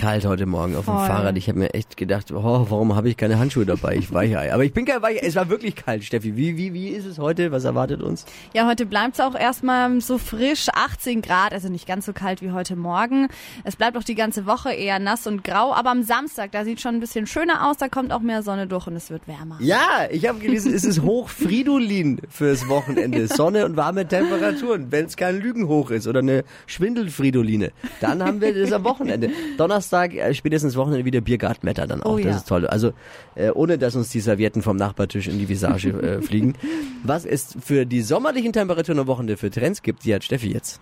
kalt heute Morgen auf dem Voll. Fahrrad. Ich habe mir echt gedacht, oh, warum habe ich keine Handschuhe dabei? Ich Weichei. Aber ich bin kein Weichei. Es war wirklich kalt, Steffi. Wie, wie, wie ist es heute? Was erwartet uns? Ja, heute bleibt es auch erstmal so frisch, 18 Grad, also nicht ganz so kalt wie heute Morgen. Es bleibt auch die ganze Woche eher nass und grau, aber am Samstag, da sieht schon ein bisschen schöner aus, da kommt auch mehr Sonne durch und es wird wärmer. Ja, ich habe gelesen, es ist Hochfridolin fürs Wochenende. Sonne und warme Temperaturen, wenn es kein Lügenhoch ist oder eine Schwindelfridoline. Dann haben wir das am Wochenende. Donnerstag, äh, spätestens Wochenende wieder Biergartenwetter dann auch. Oh das ja. ist toll. Also äh, ohne, dass uns die Servietten vom Nachbartisch in die Visage äh, fliegen. Was es für die sommerlichen Temperaturen am Wochenende für Trends gibt, die hat Steffi jetzt.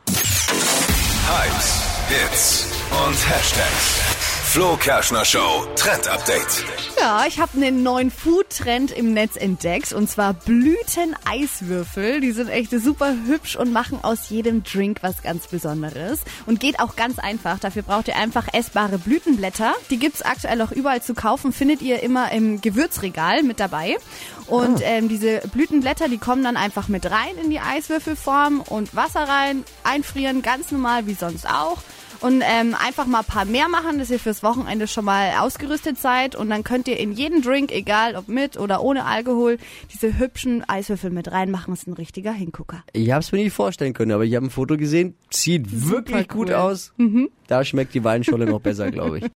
Hypes, Hits und Hashtags. Flo Kerschner Show Trend Update. Ja, ich habe einen neuen Food-Trend im Netz entdeckt und zwar Blüteneiswürfel. Die sind echt super hübsch und machen aus jedem Drink was ganz Besonderes. Und geht auch ganz einfach. Dafür braucht ihr einfach essbare Blütenblätter. Die gibt's aktuell auch überall zu kaufen. Findet ihr immer im Gewürzregal mit dabei. Und ähm, diese Blütenblätter, die kommen dann einfach mit rein in die Eiswürfelform und Wasser rein, einfrieren, ganz normal wie sonst auch. Und ähm, einfach mal ein paar mehr machen, dass ihr fürs Wochenende schon mal ausgerüstet seid. Und dann könnt ihr in jeden Drink, egal ob mit oder ohne Alkohol, diese hübschen Eiswürfel mit reinmachen. Das ist ein richtiger Hingucker. Ich habe es mir nicht vorstellen können, aber ich habe ein Foto gesehen. Sieht wirklich gut cool. aus. Da schmeckt die Weinscholle noch besser, glaube ich.